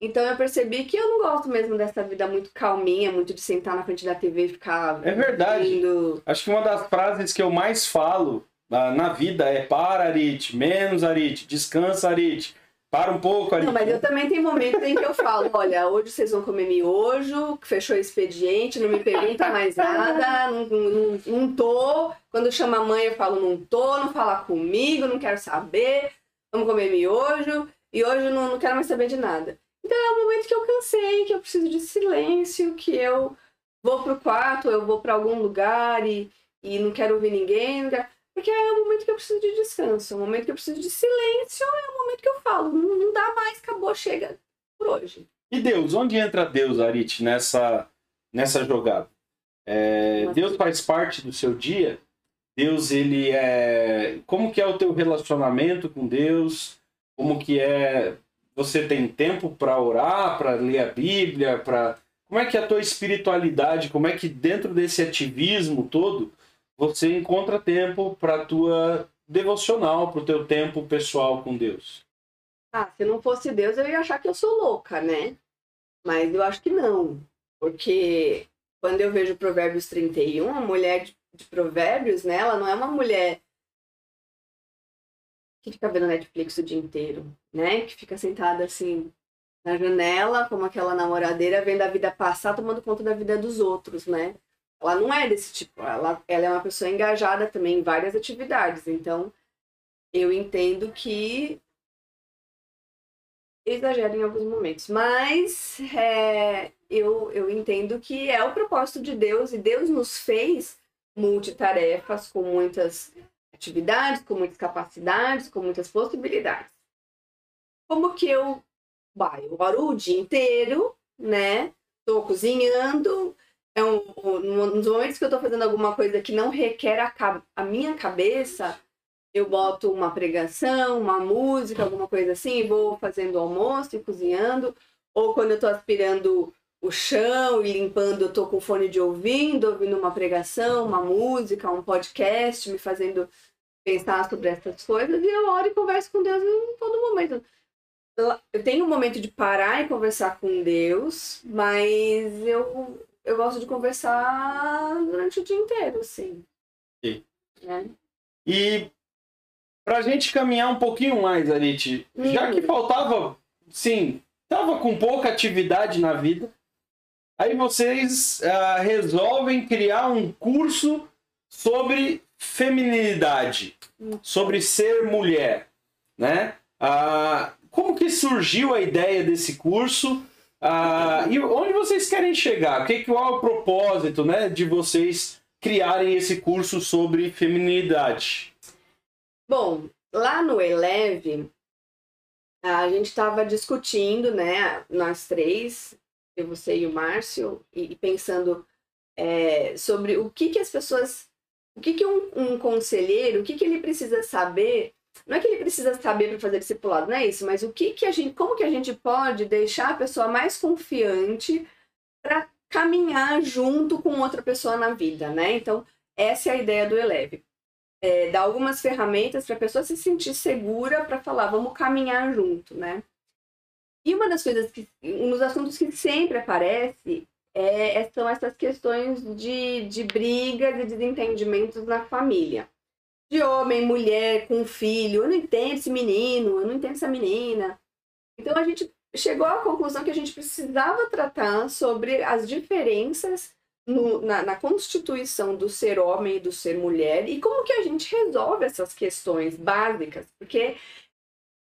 Então eu percebi que eu não gosto mesmo dessa vida muito calminha, muito de sentar na frente da TV e ficar É verdade. Acho que uma das frases que eu mais falo ah, na vida é para, Arit, menos, Arit, descansa, Arit, para um pouco, Arit. Não, mas eu também tenho momentos em que eu falo, olha, hoje vocês vão comer miojo, fechou o expediente, não me pergunta mais nada, não, não, não tô. Quando chama a mãe, eu falo, não tô, não fala comigo, não quero saber, vamos comer miojo, e hoje eu não, não quero mais saber de nada. Então é um momento que eu cansei, que eu preciso de silêncio, que eu vou pro quarto, eu vou para algum lugar e, e não quero ouvir ninguém, não quero- porque é um momento que eu preciso de descanso, é um momento que eu preciso de silêncio, é um momento que eu falo, não, dá mais, acabou, chega por hoje. E Deus, onde entra Deus, Arit, nessa, nessa jogada? É, Deus faz parte do seu dia? Deus, ele é. Como que é o teu relacionamento com Deus? Como que é. Você tem tempo para orar, para ler a Bíblia, para. Como é que é a tua espiritualidade? Como é que dentro desse ativismo todo você encontra tempo para tua devocional, para o teu tempo pessoal com Deus? Ah, se não fosse Deus, eu ia achar que eu sou louca, né? Mas eu acho que não. Porque quando eu vejo Provérbios 31, a mulher de, de Provérbios, né? Ela não é uma mulher que fica vendo Netflix o dia inteiro, né? Que fica sentada assim na janela, como aquela namoradeira, vendo a vida passar, tomando conta da vida dos outros, né? Ela não é desse tipo. Ela, ela é uma pessoa engajada também em várias atividades. Então, eu entendo que exagero em alguns momentos, mas é, eu, eu entendo que é o propósito de Deus e Deus nos fez multitarefas com muitas atividades, com muitas capacidades, com muitas possibilidades. Como que eu, bah, eu oro o dia inteiro, né? Tô cozinhando, é um, um, nos momentos que eu tô fazendo alguma coisa que não requer a, a minha cabeça, eu boto uma pregação, uma música, alguma coisa assim, e vou fazendo almoço e cozinhando. Ou quando eu tô aspirando o chão e limpando, eu tô com fone de ouvindo, ouvindo uma pregação, uma música, um podcast, me fazendo pensar sobre essas coisas. E eu oro e converso com Deus em todo momento. Eu tenho um momento de parar e conversar com Deus, mas eu, eu gosto de conversar durante o dia inteiro, assim. Sim. Né? E pra gente caminhar um pouquinho mais, Arit, já Hum. que faltava, sim, tava com pouca atividade na vida, aí vocês ah, resolvem criar um curso sobre feminilidade, sobre ser mulher, né? Ah, como que surgiu a ideia desse curso? Ah, e onde vocês querem chegar? Que, qual é o propósito, né, de vocês criarem esse curso sobre feminilidade? Bom, lá no Eleve, a gente estava discutindo, né, nós três, eu, você e o Márcio, e, e pensando é, sobre o que, que as pessoas, o que, que um, um conselheiro, o que, que ele precisa saber, não é que ele precisa saber para fazer discipulado, não é isso, mas o que, que a gente, como que a gente pode deixar a pessoa mais confiante para caminhar junto com outra pessoa na vida, né? Então, essa é a ideia do Eleve é, dar algumas ferramentas para a pessoa se sentir segura para falar, vamos caminhar junto, né? E uma das coisas que, um dos assuntos que sempre aparece é, é- são essas questões de, de brigas e desentendimentos na família. De homem, mulher, com filho, eu não entendo esse menino, eu não entendo essa menina. Então a gente chegou à conclusão que a gente precisava tratar sobre as diferenças no- na, na constituição do ser homem e do ser mulher e como que a gente resolve essas questões básicas, porque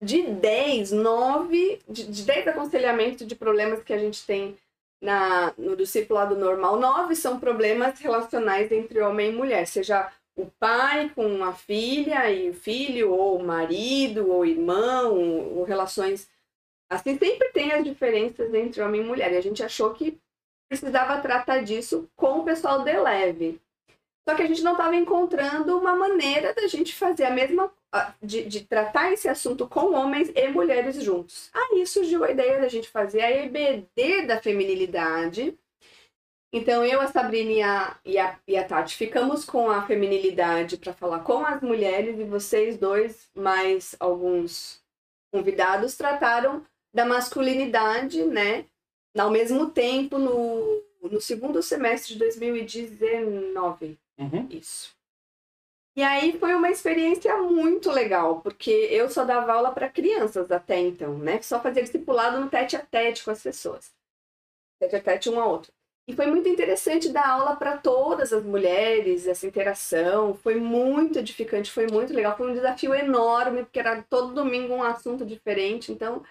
de 10, 9, de, de 10 aconselhamentos de problemas que a gente tem na, no discipulado normal, 9 são problemas relacionais entre homem e mulher, seja o pai com a filha e o filho, ou o marido, ou irmão, ou relações assim, sempre tem as diferenças entre homem e mulher, e a gente achou que precisava tratar disso com o pessoal de leve. Só que a gente não estava encontrando uma maneira da gente fazer a mesma. De, de tratar esse assunto com homens e mulheres juntos. Aí surgiu a ideia da gente fazer a EBD da feminilidade. Então eu, a Sabrina e a, e a, e a Tati ficamos com a feminilidade para falar com as mulheres, e vocês dois, mais alguns convidados, trataram da masculinidade, né? Ao mesmo tempo, no, no segundo semestre de 2019. Uhum. Isso. E aí foi uma experiência muito legal, porque eu só dava aula para crianças até então, né? Só fazia discipulado no tete a tete com as pessoas. Tete a tete um ao outro. E foi muito interessante dar aula para todas as mulheres, essa interação. Foi muito edificante, foi muito legal. Foi um desafio enorme, porque era todo domingo um assunto diferente. Então,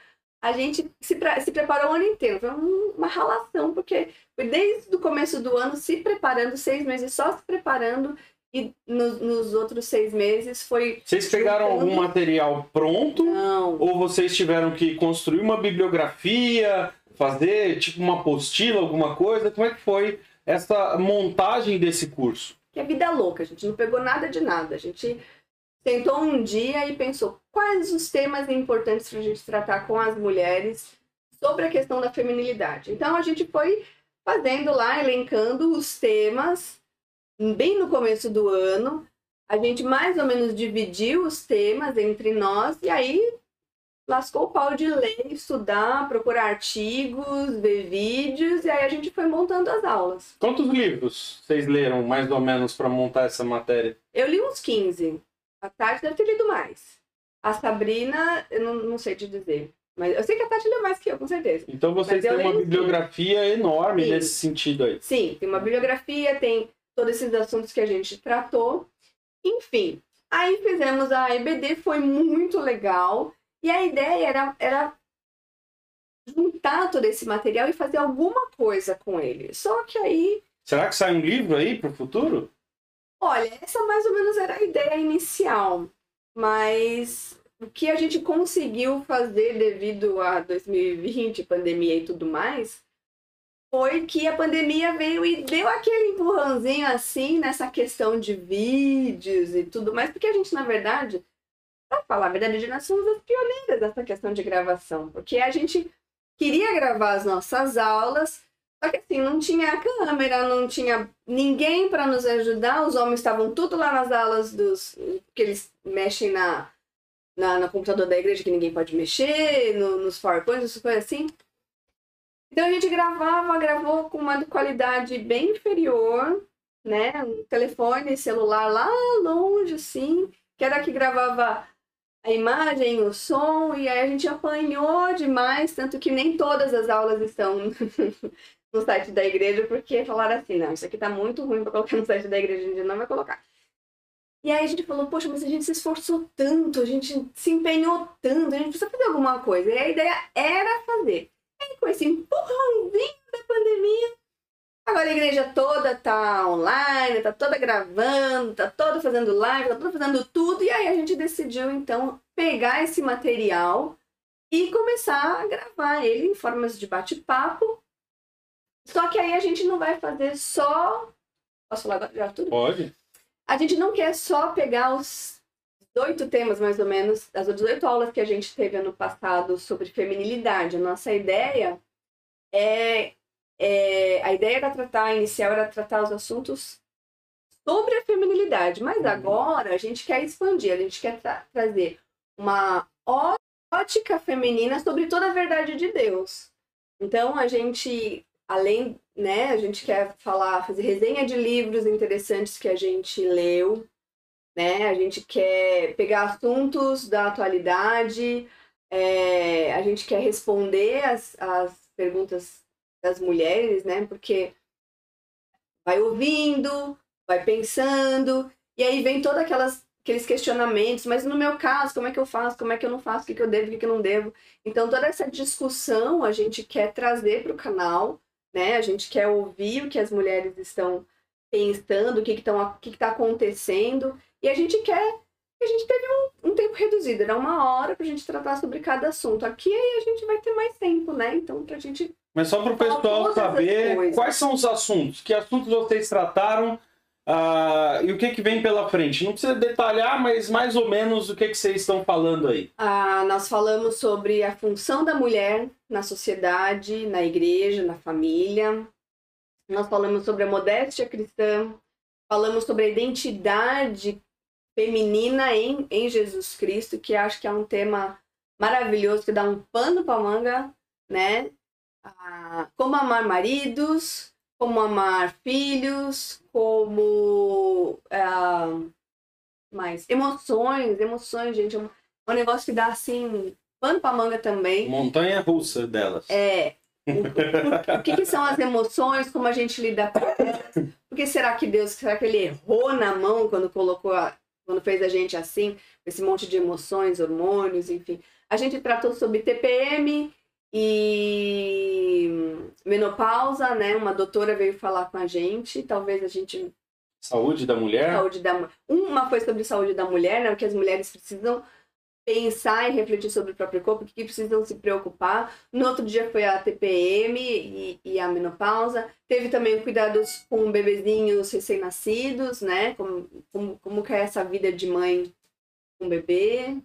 a gente se, se preparou o ano inteiro. Foi um- uma ralação, porque foi desde o começo do ano se preparando, seis meses só se preparando. E nos, nos outros seis meses foi. Vocês pegaram algum juntando- material pronto Não. ou vocês tiveram que construir uma bibliografia, fazer tipo uma apostila, alguma coisa? Como é que foi essa montagem desse curso? Que é vida louca, a gente não pegou nada de nada. A gente sentou um dia e pensou quais os temas importantes para a gente tratar com as mulheres sobre a questão da feminilidade. Então a gente foi fazendo lá, elencando os temas bem no começo do ano. A gente mais ou menos dividiu os temas entre nós e aí lascou o pau de ler, estudar, procurar artigos, ver vídeos, e aí a gente foi montando as aulas. Quantos livros vocês leram, mais ou menos, para montar essa matéria? Eu li uns 15. A Tati deve ter lido mais. A Sabrina, eu não, não sei te dizer. Mas eu sei que a Tati leu mais que eu, com certeza. Então vocês têm uma bibliografia enorme Sim. nesse sentido aí. Sim, tem uma bibliografia, tem todos esses assuntos que a gente tratou. Enfim, aí fizemos a EBD, foi muito legal. E a ideia era, era juntar todo esse material e fazer alguma coisa com ele. Só que aí, Será que sai um livro aí pro futuro? olha, essa mais ou menos era a ideia inicial. Mas o que a gente conseguiu fazer devido a 2020, pandemia e tudo mais, foi que a pandemia veio e deu aquele empurrãozinho assim nessa questão de vídeos e tudo mais, porque a gente, na verdade, pra falar a verdade, nós somos as pioneiras dessa questão de gravação, porque a gente queria gravar as nossas aulas, só que assim, não tinha câmera, não tinha ninguém para nos ajudar, os homens estavam tudo lá nas aulas dos que eles mexem na, na, no computador da igreja que ninguém pode mexer, no, nos PowerPoints, essas coisas assim. Então a gente gravava, gravou com uma qualidade bem inferior, né? Um telefone celular lá longe, assim, que era que gravava a imagem, o som, e aí a gente apanhou demais, tanto que nem todas as aulas estão no site da igreja, porque falaram assim, não, isso aqui tá muito ruim para colocar no site da igreja, a gente não vai colocar. E aí a gente falou, poxa, mas a gente se esforçou tanto, a gente se empenhou tanto, a gente precisa fazer alguma coisa. E a ideia era fazer. E aí, com esse empurrãozinho da pandemia, agora a igreja toda tá online, tá toda gravando, tá toda fazendo live, tá toda fazendo tudo. E aí a gente decidiu, então, pegar esse material e começar a gravar ele em formas de bate-papo. Só que aí a gente não vai fazer só. Posso falar agora já tudo? Pode. A gente não quer só pegar os oito temas, mais ou menos, as 18 aulas que a gente teve ano passado sobre feminilidade. A nossa ideia é, é a ideia era tratar, inicial era tratar os assuntos sobre a feminilidade, mas agora a gente quer expandir, a gente quer tra- trazer uma ótica feminina sobre toda a verdade de Deus. Então a gente, além, né, a gente quer falar, fazer resenha de livros interessantes que a gente leu, né? A gente quer pegar assuntos da atualidade, é, a gente quer responder as, as perguntas das mulheres, né? Porque vai ouvindo, vai pensando, e aí vem todos aqueles questionamentos, mas no meu caso, como é que eu faço, como é que eu não faço, o que, que eu devo, o que, que eu não devo. Então, toda essa discussão a gente quer trazer para o canal, né? A gente quer ouvir o que as mulheres estão pensando, o que está que que tá acontecendo, e a gente quer. A gente teve um, um tempo reduzido, era uma hora para a gente tratar sobre cada assunto. Aqui aí a gente vai ter mais tempo, né? Então, para a gente Mas só para o pessoal saber quais são os assuntos, que assuntos vocês trataram ah, e o que, que vem pela frente. Não precisa detalhar, mas mais ou menos o que, que vocês estão falando aí. Ah, nós falamos sobre a função da mulher na sociedade, na igreja, na família. Nós falamos sobre a modéstia cristã. Falamos sobre a identidade feminina em, em Jesus Cristo, que acho que é um tema maravilhoso, que dá um pano para manga, né? Ah, como amar maridos, como amar filhos, como ah, mais emoções, emoções, gente, é um, é um negócio que dá assim pano pra manga também. Montanha russa delas. É. O, o- o que, que são as emoções, como a gente lida com elas? Por que será que Deus, será que ele errou na mão quando colocou, a- quando fez a gente assim, esse monte de emoções, hormônios, enfim. A gente tratou sobre TPM e menopausa, né? Uma doutora veio falar com a gente, talvez a gente Saúde da mulher. saúde da uma foi sobre saúde da mulher, né? O que as mulheres precisam pensar e refletir sobre o próprio corpo, o que precisam se preocupar. No outro dia foi a TPM e, e a menopausa. Teve também cuidados com bebezinhos recém-nascidos, né? Como, como, como que é essa vida de mãe com bebê.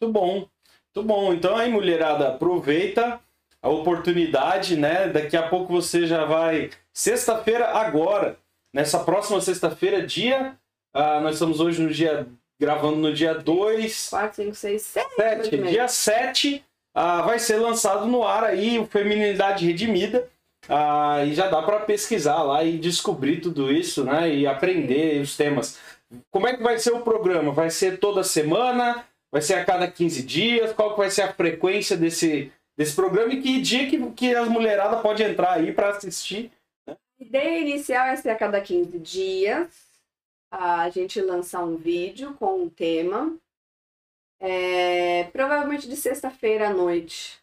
Muito bom, muito bom. Então aí, mulherada, aproveita a oportunidade, né? Daqui a pouco você já vai. Sexta-feira, agora, nessa próxima sexta-feira, dia. ah, nós estamos hoje no dia. gravando no dia 2. 4, 5, 6, 7. 7, dia 7, ah, vai ser lançado no ar aí o Feminilidade Redimida. Ah, e já dá para pesquisar lá e descobrir tudo isso, né? E aprender os temas. Como é que vai ser o programa? Vai ser toda semana? Vai ser a cada 15 dias? Qual que vai ser a frequência desse, desse programa? E que dia que, que as mulheradas podem entrar aí para assistir? A ideia inicial é ser a cada 15 dias. A gente lançar um vídeo com um tema. É, provavelmente de sexta-feira à noite.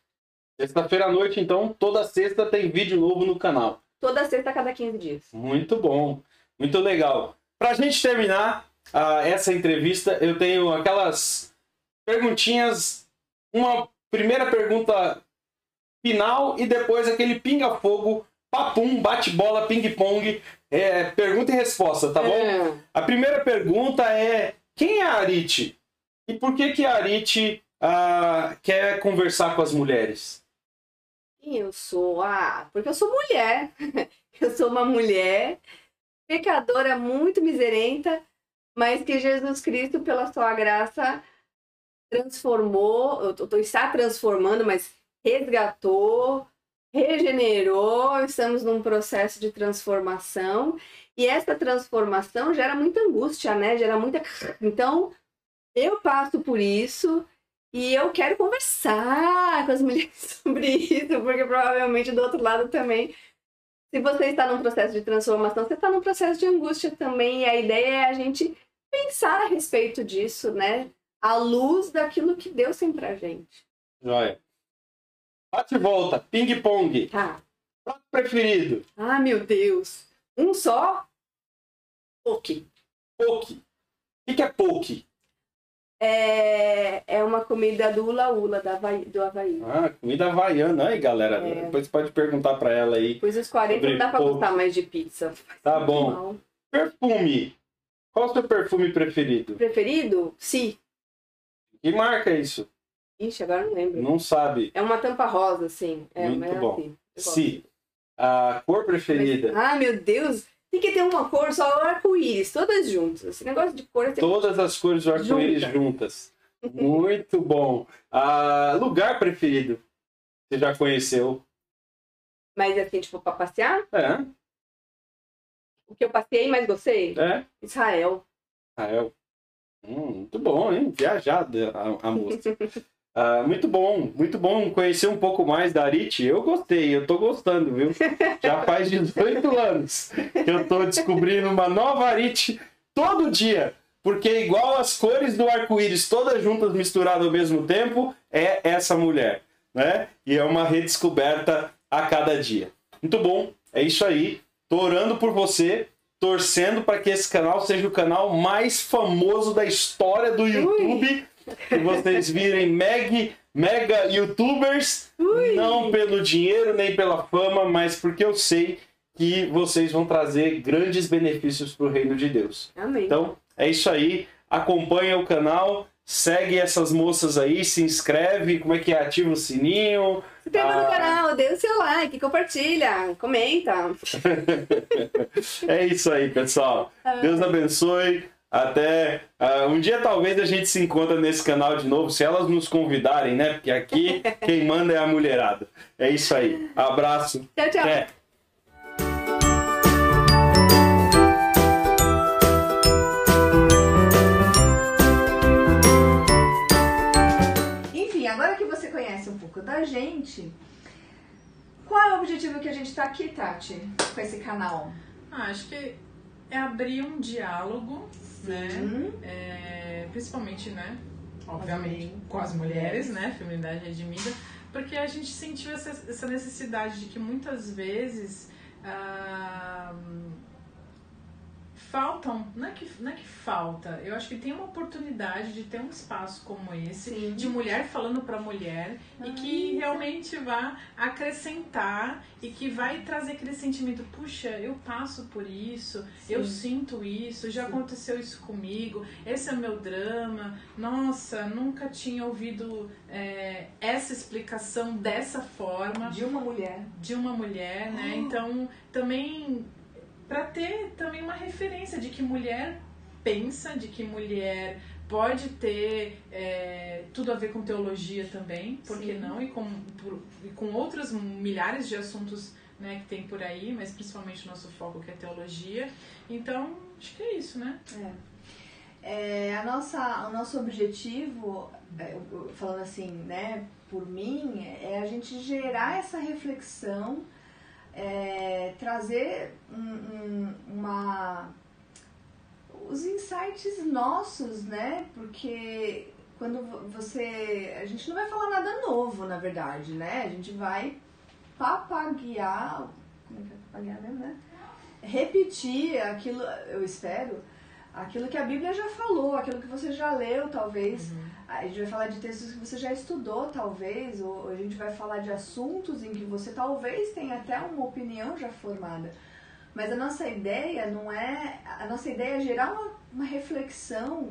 Sexta-feira à noite, então, toda sexta tem vídeo novo no canal. Toda sexta a cada 15 dias. Muito bom, muito legal. Pra gente terminar ah, essa entrevista, eu tenho aquelas perguntinhas. Uma primeira pergunta final e depois aquele pinga-fogo, papum, bate-bola, ping-pong, é, pergunta e resposta, tá bom? É. A primeira pergunta é: quem é a Arite? E por que, que a Arite ah, quer conversar com as mulheres? Eu sou? Ah, porque eu sou mulher. Eu sou uma mulher pecadora muito miserenta, mas que Jesus Cristo, pela sua graça, transformou, eu tô, está transformando, mas resgatou, regenerou, estamos num processo de transformação. E essa transformação gera muita angústia, né? Gera muita. Então, eu passo por isso e eu quero conversar com as mulheres sobre isso, porque provavelmente do outro lado também. Se você está num processo de transformação, você está num processo de angústia também. E a ideia é a gente pensar a respeito disso, né? À luz daquilo que Deus tem pra gente. Joia. Bate e volta, ping-pong. Tá. Prato preferido? Ah, meu Deus. Um só? Ok. Poke. O que, é poke? É, é uma comida do Ula Ula, da Havaí, do Havaí. Ah, comida havaiana. Aí, galera. É. Depois pode perguntar pra ela aí. Depois dos 40 Sobre não dá pra poke. gostar mais de pizza. Tá bom. Mal. Perfume. Qual o seu perfume preferido? Preferido? Sim. Que marca é isso? Ixi, agora não lembro. Não sabe. É uma tampa rosa, assim. É, Muito mas é bom. assim. Si. A cor preferida? Ah, meu Deus! Tem que ter uma cor só arco-íris, todas juntas. Esse negócio de cor é. Todas as cores do arco-íris Junta. juntas. Muito bom. Ah, lugar preferido? Você já conheceu? Mas assim, tipo, pra passear, É, o que eu passei, mas gostei? é. Israel. Rael. Hum, muito bom, hein? Viajada a, a moça. Ah, muito bom, muito bom conhecer um pouco mais da Arit. Eu gostei, eu tô gostando, viu? Já faz 18 anos que eu tô descobrindo uma nova Arit todo dia. Porque igual as cores do arco-íris todas juntas misturadas ao mesmo tempo, é essa mulher, né? E é uma redescoberta a cada dia. Muito bom, é isso aí. Tô orando por você, torcendo para que esse canal seja o canal mais famoso da história do YouTube. Que vocês virem meg, mega youtubers, não pelo dinheiro nem pela fama, mas porque eu sei que vocês vão trazer grandes benefícios para o reino de Deus. Amém. Então, é isso aí. Acompanha o canal, segue essas moças aí, se inscreve, como é que é? Ativa o sininho. Se inscreva Ah. no canal, dê o seu like, compartilha, comenta. É isso aí, pessoal. Deus abençoe. Até ah, um dia talvez a gente se encontre nesse canal de novo, se elas nos convidarem, né? Porque aqui quem manda é a mulherada. É isso aí. Abraço. Tchau, tchau. Até. Da gente, qual é o objetivo que a gente tá aqui, Tati, com esse canal? Ah, acho que é abrir um diálogo, né? Hum, É, principalmente, né? Obviamente, com as mulheres, né? Feminidade redimida. Porque a gente sentiu essa, essa necessidade de que muitas vezes ah, faltam, não é que, não é que falta, eu acho que tem uma oportunidade de ter um espaço como esse, Sim. de mulher falando para mulher, e Ah, que isso. realmente vá acrescentar e que vai trazer aquele sentimento, puxa, eu passo por isso, eu sinto isso, já Sim. aconteceu isso comigo, esse é o meu drama, nossa, nunca tinha ouvido é, essa explicação dessa forma De uma mulher. de uma mulher, né? Oh. Então, também para ter também uma referência de que mulher pensa, de que mulher pode ter é, tudo a ver com teologia também, por que não? E com, por- e com outros milhares de assuntos né, que tem por aí, mas principalmente o nosso foco que é teologia. Então, acho que é isso, né? É, a nossa, o nosso objetivo, é, falando assim, né, por mim, é a gente gerar essa reflexão, é, trazer um- um- uma os insights nossos, né? Porque quando vo- você. A gente não vai falar nada novo, na verdade, né? A gente vai papaguear. Como é que é papaguear mesmo, né? Repetir aquilo, eu espero, aquilo que a Bíblia já falou, aquilo que você já leu, talvez. A gente vai falar de textos que você já estudou, talvez, ou a gente vai falar de assuntos em que você talvez tenha até uma opinião já formada. Mas a nossa ideia não é. A nossa ideia é gerar uma, uma reflexão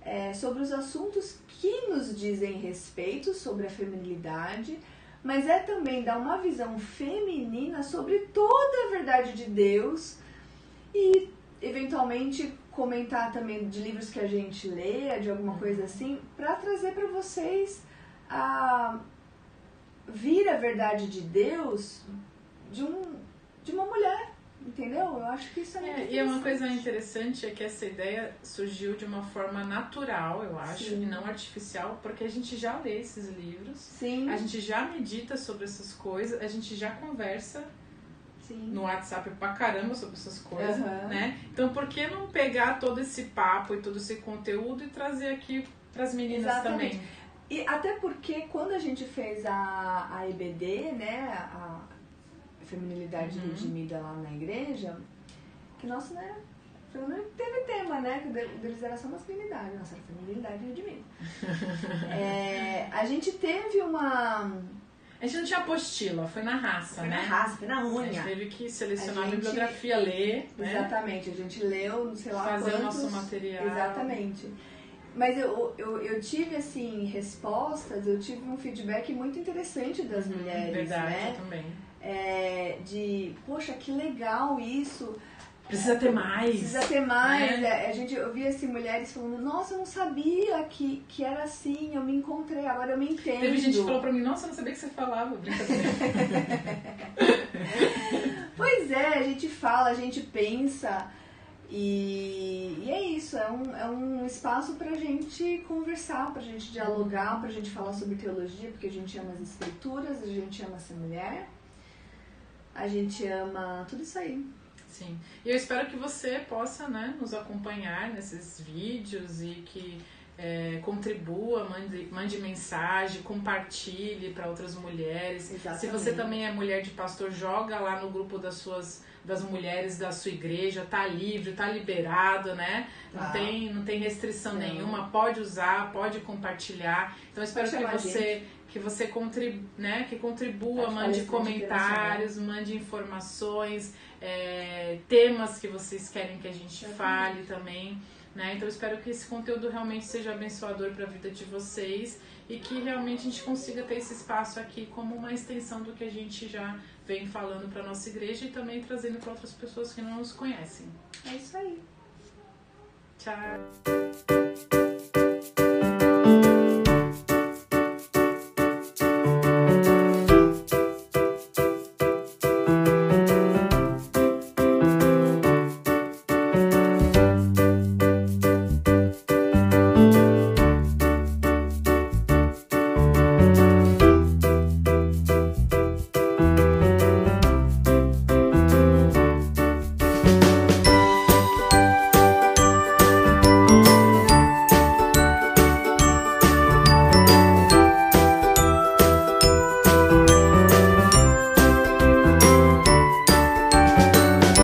é, sobre os assuntos que nos dizem respeito sobre a feminilidade, mas é também dar uma visão feminina sobre toda a verdade de Deus e, eventualmente, comentar também de livros que a gente lê, de alguma coisa assim, para trazer para vocês a vir a verdade de Deus de, um, de uma mulher. Entendeu? Eu acho que isso é muito É, e é uma coisa interessante é que essa ideia surgiu de uma forma natural, eu acho, Sim. e não artificial, porque a gente já lê esses livros, Sim, a gente já medita sobre essas coisas, a gente já conversa sim. no WhatsApp pra caramba sobre essas coisas, Aham. né? Então por que não pegar todo esse papo e todo esse conteúdo e trazer aqui pras meninas Exatamente. também? E até porque quando a gente fez a, a EBD, né, a feminilidade Uhum. redimida lá na igreja, que nossa, né, menos teve tema, né, que deles era só masculinidade, nossa, era feminilidade redimida. É, a gente teve uma... A gente não tinha apostila, foi na raça, Foi né? na raça, foi na A gente unha. teve que selecionar A a, gente- bibliografia, ler, né? Exatamente, a gente leu, sei lá Fazer o quantos... nosso material. Exatamente. Mas eu, eu, eu tive, assim, respostas, eu tive um feedback muito interessante das mulheres, Uhum, Verdade, né? eu também. É, de, poxa, que legal isso, Precisa ter mais. precisa ter mais. né? É, a gente, eu via, assim, mulheres falando, nossa, eu não sabia que, que era assim, eu me encontrei, agora eu me entendo. Teve gente que falou pra mim, nossa, eu não sabia que você falava. Brincadeira. Pois é, a gente fala, a gente pensa e, e é isso, é um, é um espaço pra gente conversar, pra gente dialogar, pra gente falar sobre teologia, porque a gente ama as escrituras, a gente ama ser mulher, a gente ama tudo isso aí. Sim. E eu espero que você possa né, nos acompanhar nesses vídeos e que é, contribua, mande, mande mensagem, compartilhe para outras mulheres. Se Exatamente. você também é mulher de pastor, joga lá no grupo das suas das mulheres da sua igreja, tá livre, tá liberado, né? Não Tá. tem não tem restrição Não. nenhuma, pode usar, pode compartilhar. Então espero que você que você contribua, né, que contribua, mande comentários, mande informações, é, temas que vocês querem que a gente fale também. Né? Então espero que esse conteúdo realmente seja abençoador para a vida de vocês e que realmente a gente consiga ter esse espaço aqui como uma extensão do que a gente já vem falando para nossa igreja e também trazendo para outras pessoas que não nos conhecem. É isso aí. Tchau!